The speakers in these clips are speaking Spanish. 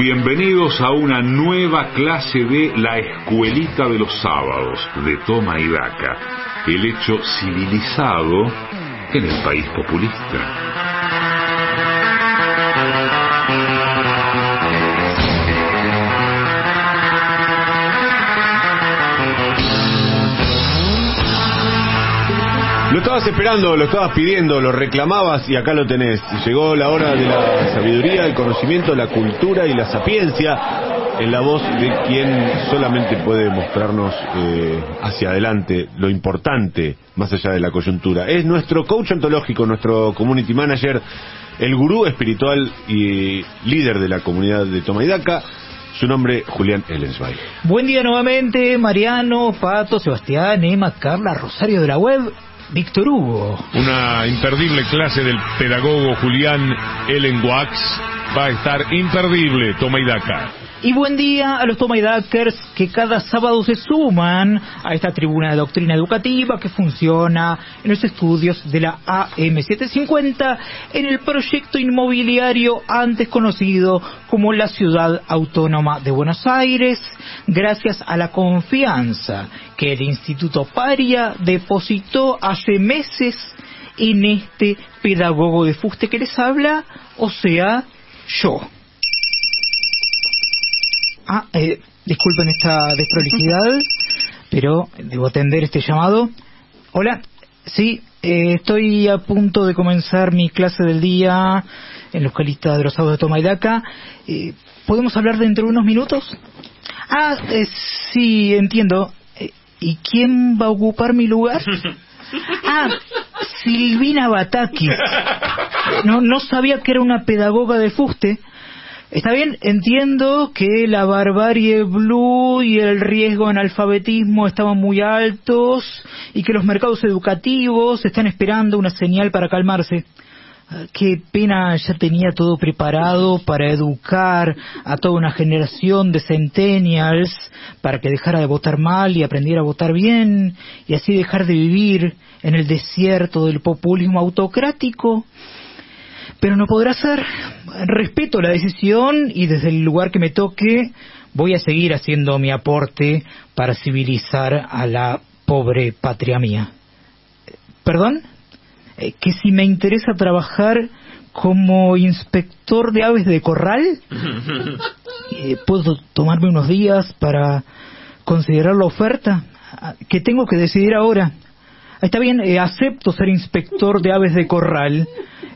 Bienvenidos a una nueva clase de La Escuelita de los Sábados de Toma y Daca, el hecho civilizado en el país populista. Lo estabas esperando, lo estabas pidiendo, lo reclamabas y acá lo tenés. Llegó la hora de la sabiduría, el conocimiento, la cultura y la sapiencia en la voz de quien solamente puede mostrarnos eh, hacia adelante lo importante más allá de la coyuntura. Es nuestro coach ontológico, nuestro community manager, el gurú espiritual y líder de la comunidad de Tomaidaca. Su nombre, Julián Ellensweig. Buen día nuevamente, Mariano, Pato, Sebastián, Emma, Carla, Rosario de la Web Víctor Hugo. Una imperdible clase del pedagogo Julián Ellen Wax va a estar imperdible, toma y daca. Y buen día a los Tomaidakers que cada sábado se suman a esta tribuna de doctrina educativa que funciona en los estudios de la AM750 en el proyecto inmobiliario antes conocido como la Ciudad Autónoma de Buenos Aires, gracias a la confianza que el Instituto Paria depositó hace meses en este pedagogo de fuste que les habla, o sea, yo. Ah, eh, disculpen esta desprolijidad, pero debo atender este llamado. Hola, sí, eh, estoy a punto de comenzar mi clase del día en los calistas de los sábados de Tomaidaca. Eh, ¿Podemos hablar dentro de unos minutos? Ah, eh, sí, entiendo. Eh, ¿Y quién va a ocupar mi lugar? Ah, Silvina Batakis. No, no sabía que era una pedagoga de fuste. Está bien, entiendo que la barbarie blue y el riesgo en alfabetismo estaban muy altos y que los mercados educativos están esperando una señal para calmarse. Ah, Qué pena, ya tenía todo preparado para educar a toda una generación de centennials para que dejara de votar mal y aprendiera a votar bien y así dejar de vivir en el desierto del populismo autocrático pero no podrá ser. Respeto la decisión y desde el lugar que me toque voy a seguir haciendo mi aporte para civilizar a la pobre patria mía. ¿Perdón? Eh, ¿Que si me interesa trabajar como inspector de aves de corral? Eh, ¿Puedo tomarme unos días para considerar la oferta? Ah, ¿Que tengo que decidir ahora? Está bien, eh, acepto ser inspector de aves de corral.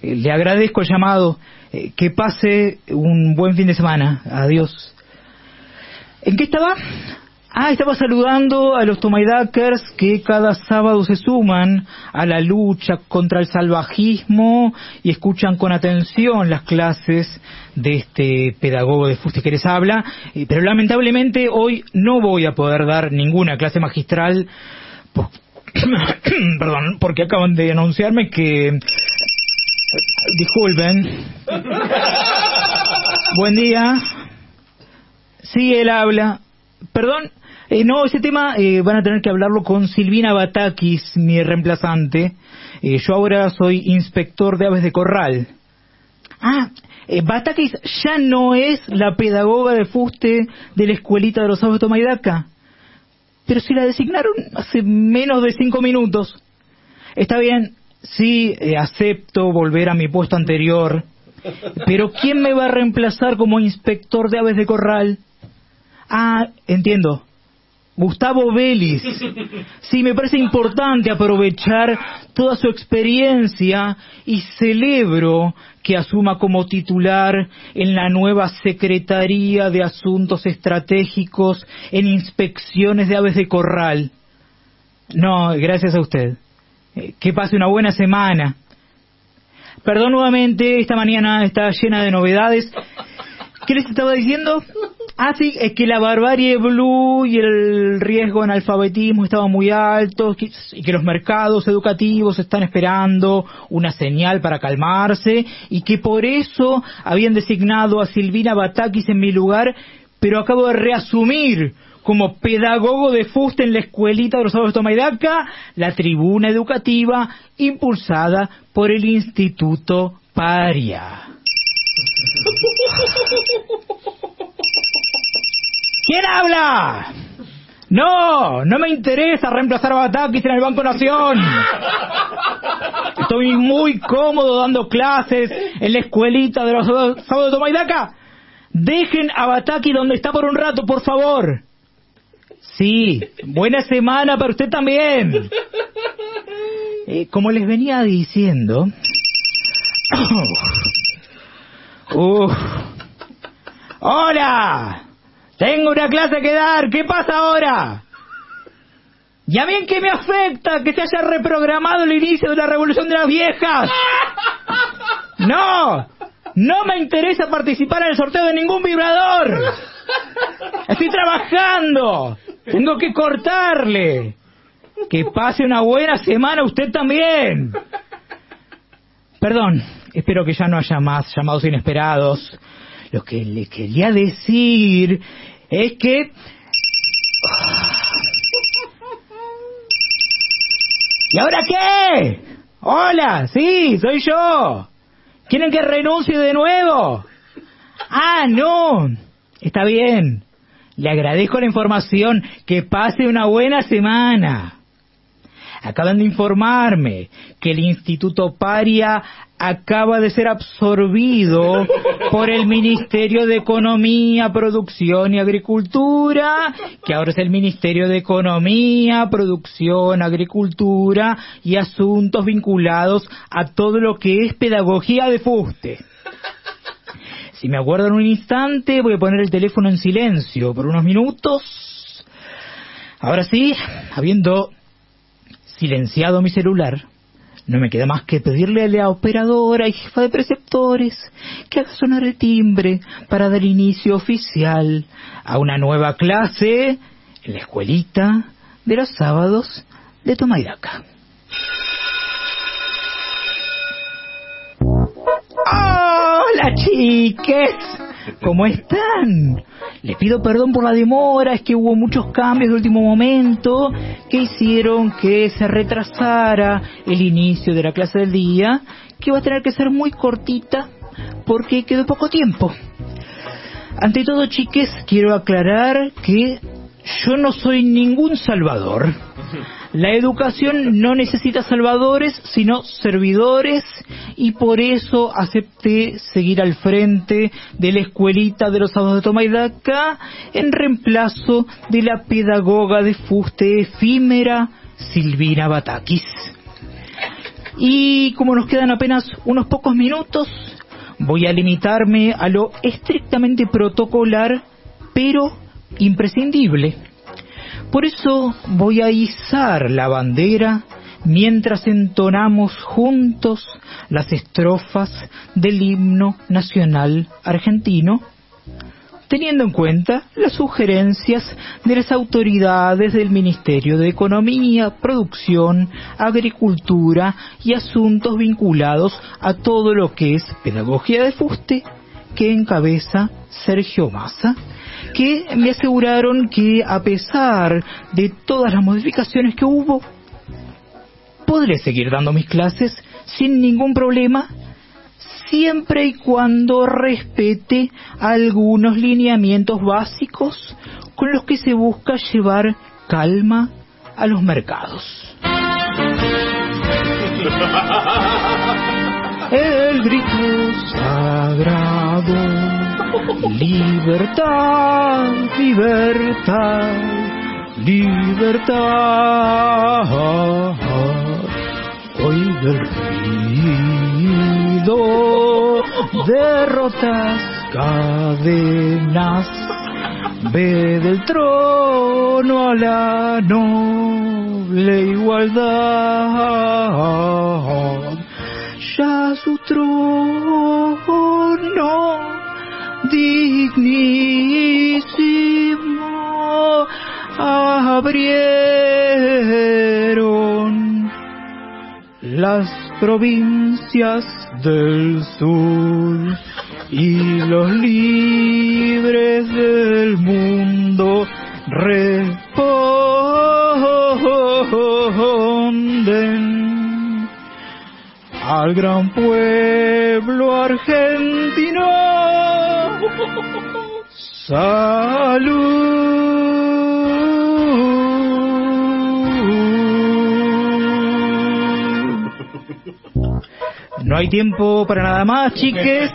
Eh, le agradezco el llamado. Eh, que pase un buen fin de semana. Adiós. ¿En qué estaba? Ah, estaba saludando a los Tomaidakers que cada sábado se suman a la lucha contra el salvajismo y escuchan con atención las clases de este pedagogo de fuste que les habla. Eh, Pero lamentablemente hoy no voy a poder dar ninguna clase magistral. Perdón, porque acaban de anunciarme que... Disculpen. Buen día. Sí, él habla. Perdón, eh, no, ese tema eh, van a tener que hablarlo con Silvina Batakis, mi reemplazante. Eh, yo ahora soy inspector de aves de corral. Ah, eh, Batakis ya no es la pedagoga de fuste de la escuelita de los aves de Tomaidaca. Pero si la designaron hace menos de cinco minutos. Está bien, sí, eh, acepto volver a mi puesto anterior. Pero ¿quién me va a reemplazar como inspector de aves de corral? Ah, entiendo. Gustavo Vélez. Sí, me parece importante aprovechar toda su experiencia y celebro que asuma como titular en la nueva Secretaría de Asuntos Estratégicos en inspecciones de aves de corral. No, gracias a usted. Eh, Que pase una buena semana. Perdón nuevamente, esta mañana está llena de novedades. ¿Qué les estaba diciendo? Ah, sí, es que la barbarie blue y el riesgo en alfabetismo estaban muy altos y que los mercados educativos están esperando una señal para calmarse y que por eso habían designado a Silvina Batakis en mi lugar, pero acabo de reasumir como pedagogo de fuste en la escuelita de los sábados de Tomaidaca, la tribuna educativa impulsada por el Instituto Paria. ¿Quién habla? No, no me interesa reemplazar a Batakis en el Banco Nación. Estoy muy cómodo dando clases en la escuelita de los sábados de Tomaidaca. Dejen a Bataki donde está por un rato, por favor. Sí, buena semana para usted también. Eh, como les venía diciendo... Uf. ¡Hola! Tengo una clase que dar. ¿Qué pasa ahora? ¿Y a mí en qué me afecta que se haya reprogramado el inicio de la revolución de las viejas? No, no me interesa participar en el sorteo de ningún vibrador. Estoy trabajando. Tengo que cortarle. Que pase una buena semana usted también. Perdón, espero que ya no haya más llamados inesperados. Lo que le quería decir es que... ¿Y ahora qué? Hola, sí, soy yo. ¿Quieren que renuncie de nuevo? Ah, no. Está bien. Le agradezco la información. Que pase una buena semana. Acaban de informarme que el Instituto Paria acaba de ser absorbido por el Ministerio de Economía, Producción y Agricultura, que ahora es el Ministerio de Economía, Producción, Agricultura y Asuntos vinculados a todo lo que es pedagogía de fuste. Si me aguardan un instante, voy a poner el teléfono en silencio por unos minutos. Ahora sí, habiendo silenciado mi celular, no me queda más que pedirle a la operadora y jefa de preceptores que haga sonar el timbre para dar inicio oficial a una nueva clase en la escuelita de los sábados de Tomairaca. ¡Hola, chiques! ¿Cómo están? Les pido perdón por la demora, es que hubo muchos cambios de último momento que hicieron que se retrasara el inicio de la clase del día, que va a tener que ser muy cortita porque quedó poco tiempo. Ante todo, chiques, quiero aclarar que yo no soy ningún salvador. La educación no necesita salvadores, sino servidores, y por eso acepté seguir al frente de la escuelita de los sábados de Tomaidaca en reemplazo de la pedagoga de fuste efímera Silvina Batakis. Y como nos quedan apenas unos pocos minutos, voy a limitarme a lo estrictamente protocolar, pero imprescindible. Por eso voy a izar la bandera mientras entonamos juntos las estrofas del himno nacional argentino, teniendo en cuenta las sugerencias de las autoridades del Ministerio de Economía, Producción, Agricultura y asuntos vinculados a todo lo que es pedagogía de fuste que encabeza Sergio Massa que me aseguraron que a pesar de todas las modificaciones que hubo, podré seguir dando mis clases sin ningún problema, siempre y cuando respete algunos lineamientos básicos con los que se busca llevar calma a los mercados. El grito sagrado Libertad, libertad, libertad. Hoy del ruido, derrotas, cadenas. Ve del trono a la noble igualdad. Ya su trono dignísimo abrieron las provincias del sur y los libres del mundo responden al gran pueblo argentino Salud. No hay tiempo para nada más, chiques,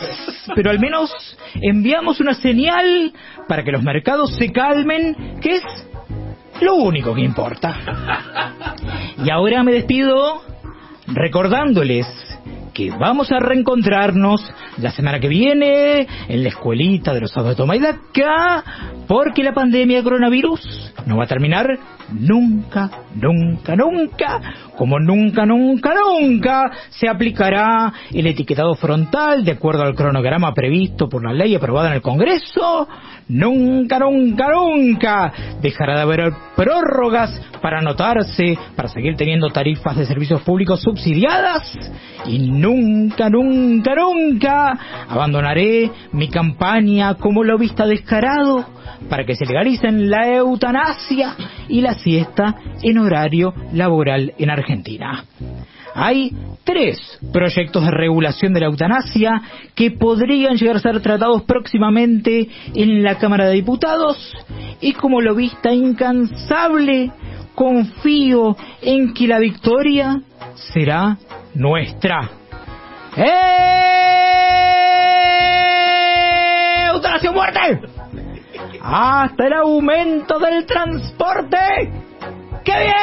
pero al menos enviamos una señal para que los mercados se calmen, que es lo único que importa. Y ahora me despido recordándoles que vamos a reencontrarnos la semana que viene en la escuelita de los sábados de Daca, porque la pandemia de coronavirus no va a terminar nunca, nunca, nunca, como nunca, nunca, nunca se aplicará el etiquetado frontal de acuerdo al cronograma previsto por la ley aprobada en el Congreso, nunca, nunca, nunca dejará de haber prórrogas para anotarse, para seguir teniendo tarifas de servicios públicos subsidiadas. Y nunca, nunca, nunca abandonaré mi campaña como lobista descarado para que se legalicen la eutanasia y la siesta en horario laboral en Argentina. Hay tres proyectos de regulación de la eutanasia que podrían llegar a ser tratados próximamente en la Cámara de Diputados y como lobista incansable confío en que la victoria será nuestra. ¡Eutanasia muerte! Hasta el aumento del transporte que viene.